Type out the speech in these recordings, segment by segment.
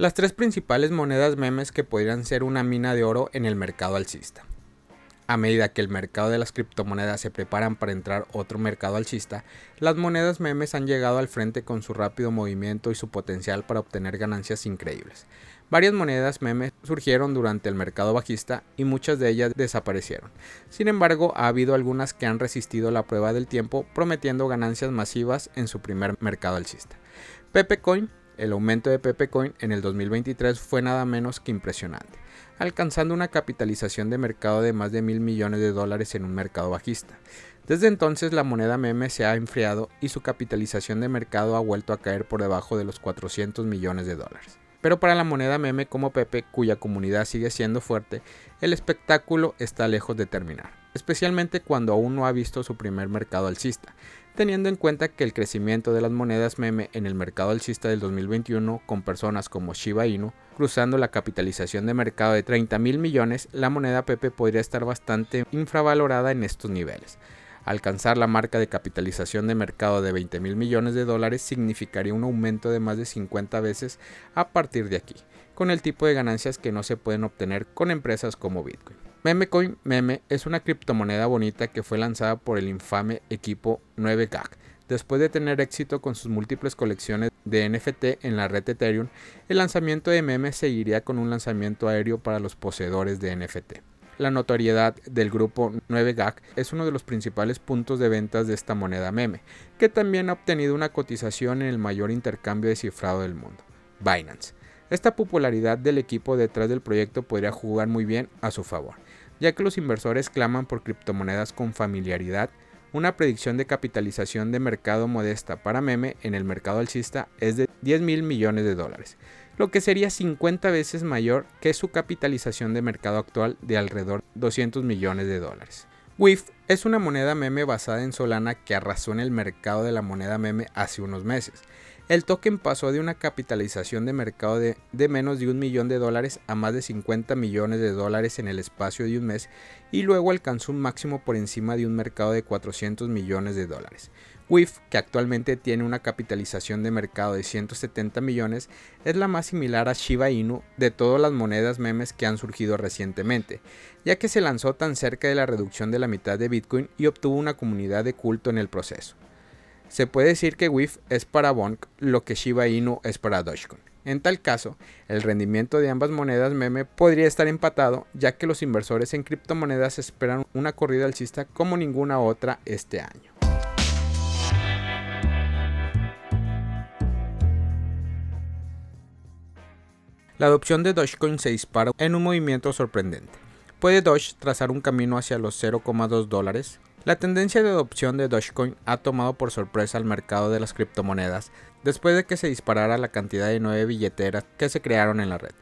Las tres principales monedas memes que podrían ser una mina de oro en el mercado alcista. A medida que el mercado de las criptomonedas se preparan para entrar otro mercado alcista, las monedas memes han llegado al frente con su rápido movimiento y su potencial para obtener ganancias increíbles. Varias monedas memes surgieron durante el mercado bajista y muchas de ellas desaparecieron. Sin embargo, ha habido algunas que han resistido la prueba del tiempo, prometiendo ganancias masivas en su primer mercado alcista. Pepe Coin, el aumento de Pepe Coin en el 2023 fue nada menos que impresionante alcanzando una capitalización de mercado de más de mil millones de dólares en un mercado bajista. Desde entonces la moneda meme se ha enfriado y su capitalización de mercado ha vuelto a caer por debajo de los 400 millones de dólares. Pero para la moneda meme como Pepe, cuya comunidad sigue siendo fuerte, el espectáculo está lejos de terminar, especialmente cuando aún no ha visto su primer mercado alcista, teniendo en cuenta que el crecimiento de las monedas meme en el mercado alcista del 2021 con personas como Shiba Inu cruzando la capitalización de mercado de 30 mil millones, la moneda Pepe podría estar bastante infravalorada en estos niveles. Alcanzar la marca de capitalización de mercado de 20 mil millones de dólares significaría un aumento de más de 50 veces a partir de aquí, con el tipo de ganancias que no se pueden obtener con empresas como Bitcoin. Memecoin Meme es una criptomoneda bonita que fue lanzada por el infame equipo 9gag. Después de tener éxito con sus múltiples colecciones de NFT en la red Ethereum, el lanzamiento de Meme seguiría con un lanzamiento aéreo para los poseedores de NFT. La notoriedad del grupo 9gag es uno de los principales puntos de ventas de esta moneda meme, que también ha obtenido una cotización en el mayor intercambio de cifrado del mundo, Binance. Esta popularidad del equipo detrás del proyecto podría jugar muy bien a su favor ya que los inversores claman por criptomonedas con familiaridad, una predicción de capitalización de mercado modesta para meme en el mercado alcista es de 10 mil millones de dólares, lo que sería 50 veces mayor que su capitalización de mercado actual de alrededor 200 millones de dólares. WIF es una moneda meme basada en Solana que arrasó en el mercado de la moneda meme hace unos meses el token pasó de una capitalización de mercado de, menos de un millón de dólares a más de 50 millones de dólares en el espacio de un mes y luego alcanzó un máximo por encima de un mercado de 400 millones de dólares. WIF, que actualmente tiene una capitalización de mercado de 170 millones, es la más similar a Shiba Inu de todas las monedas memes que han surgido recientemente, ya que se lanzó tan cerca de la reducción de la mitad de Bitcoin y obtuvo una comunidad de culto en el proceso. Se puede decir que WIF es para Bonk lo que Shiba Inu es para Dogecoin. En tal caso, el rendimiento de ambas monedas meme podría estar empatado, ya que los inversores en criptomonedas esperan una corrida alcista como ninguna otra este año. La adopción de Dogecoin se dispara en un movimiento sorprendente. ¿Puede Doge trazar un camino hacia los 0,2 dólares? La tendencia de adopción de Dogecoin ha tomado por sorpresa al mercado de las criptomonedas después de que se disparara la cantidad de nueve billeteras que se crearon en la red.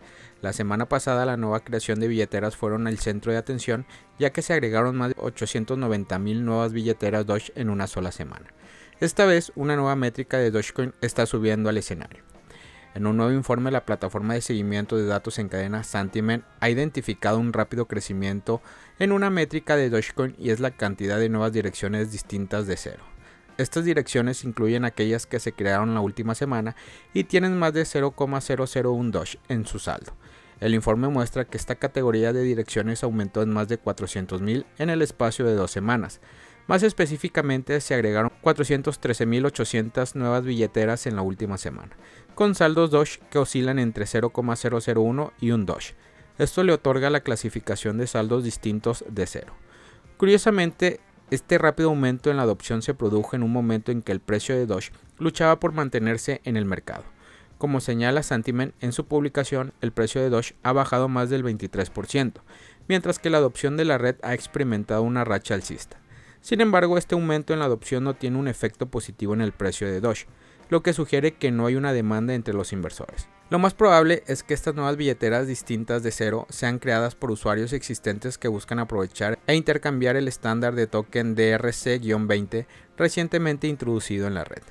La semana pasada la nueva creación de billeteras fueron el centro de atención ya que se agregaron más de 890 mil nuevas billeteras Doge en una sola semana. Esta vez una nueva métrica de Dogecoin está subiendo al escenario. En un nuevo informe, la plataforma de seguimiento de datos en cadena Santiment ha identificado un rápido crecimiento en una métrica de Dogecoin y es la cantidad de nuevas direcciones distintas de cero. Estas direcciones incluyen aquellas que se crearon la última semana y tienen más de 0,001 Doge en su saldo. El informe muestra que esta categoría de direcciones aumentó en más de 400.000 en el espacio de dos semanas. Más específicamente, se agregaron 413.800 nuevas billeteras en la última semana, con saldos Doge que oscilan entre 0,001 y 1 Doge. Esto le otorga la clasificación de saldos distintos de cero. Curiosamente, este rápido aumento en la adopción se produjo en un momento en que el precio de Doge luchaba por mantenerse en el mercado. Como señala Santiment en su publicación, el precio de Doge ha bajado más del 23%, mientras que la adopción de la red ha experimentado una racha alcista. Sin embargo, este aumento en la adopción no tiene un efecto positivo en el precio de Doge, lo que sugiere que no hay una demanda entre los inversores. Lo más probable es que estas nuevas billeteras distintas de cero sean creadas por usuarios existentes que buscan aprovechar e intercambiar el estándar de token DRC-20 recientemente introducido en la red.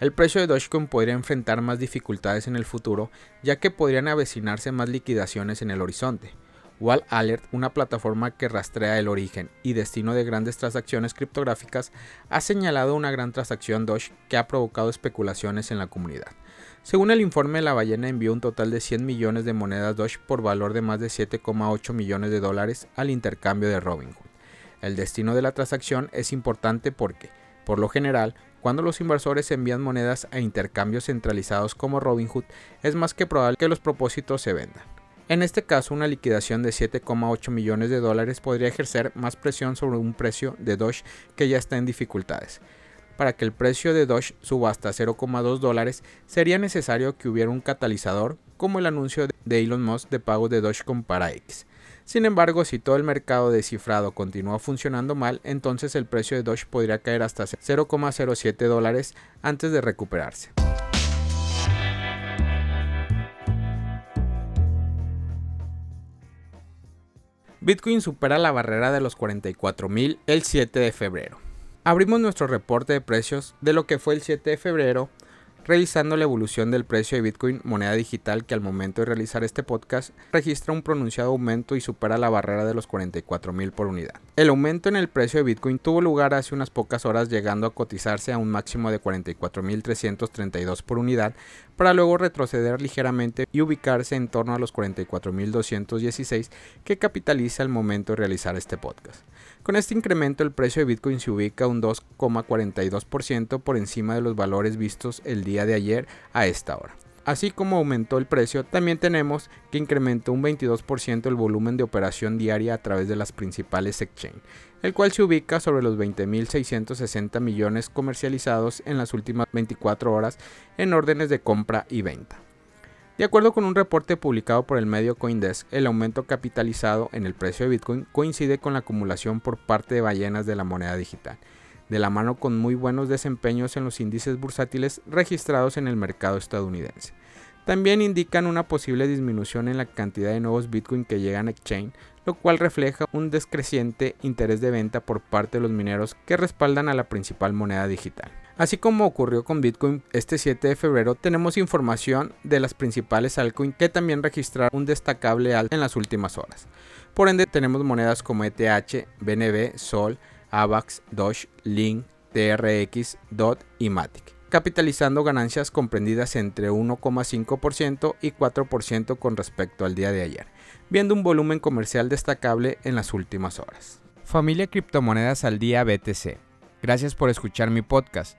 El precio de Dogecoin podría enfrentar más dificultades en el futuro, ya que podrían avecinarse más liquidaciones en el horizonte. Wall Alert, una plataforma que rastrea el origen y destino de grandes transacciones criptográficas, ha señalado una gran transacción Doge que ha provocado especulaciones en la comunidad. Según el informe, la ballena envió un total de 100 millones de monedas Doge por valor de más de 7,8 millones de dólares al intercambio de Robinhood. El destino de la transacción es importante porque, por lo general, cuando los inversores envían monedas a intercambios centralizados como Robinhood, es más que probable que los propósitos se vendan. En este caso, una liquidación de 7,8 millones de dólares podría ejercer más presión sobre un precio de Doge que ya está en dificultades. Para que el precio de Doge suba hasta 0,2 dólares, sería necesario que hubiera un catalizador, como el anuncio de Elon Musk de pago de Dogecoin para X. Sin embargo, si todo el mercado descifrado continúa funcionando mal, entonces el precio de Doge podría caer hasta 0,07 dólares antes de recuperarse. Bitcoin supera la barrera de los 44.000 el 7 de febrero. Abrimos nuestro reporte de precios de lo que fue el 7 de febrero revisando la evolución del precio de Bitcoin, moneda digital que al momento de realizar este podcast registra un pronunciado aumento y supera la barrera de los 44 mil por unidad. El aumento en el precio de Bitcoin tuvo lugar hace unas pocas horas llegando a cotizarse a un máximo de 44.332 por unidad para luego retroceder ligeramente y ubicarse en torno a los 44.216 que capitaliza al momento de realizar este podcast. Con este incremento el precio de Bitcoin se ubica un 2,42% por encima de los valores vistos el día de ayer a esta hora. Así como aumentó el precio, también tenemos que incrementó un 22% el volumen de operación diaria a través de las principales exchange, el cual se ubica sobre los 20.660 millones comercializados en las últimas 24 horas en órdenes de compra y venta. De acuerdo con un reporte publicado por el medio Coindesk, el aumento capitalizado en el precio de Bitcoin coincide con la acumulación por parte de ballenas de la moneda digital, de la mano con muy buenos desempeños en los índices bursátiles registrados en el mercado estadounidense. También indican una posible disminución en la cantidad de nuevos Bitcoin que llegan a Exchange, lo cual refleja un descreciente interés de venta por parte de los mineros que respaldan a la principal moneda digital. Así como ocurrió con Bitcoin este 7 de febrero, tenemos información de las principales altcoins que también registraron un destacable alto en las últimas horas. Por ende, tenemos monedas como ETH, BNB, Sol, AVAX, Doge, Link, TRX, DOT y Matic, capitalizando ganancias comprendidas entre 1,5% y 4% con respecto al día de ayer, viendo un volumen comercial destacable en las últimas horas. Familia Criptomonedas al Día BTC. Gracias por escuchar mi podcast.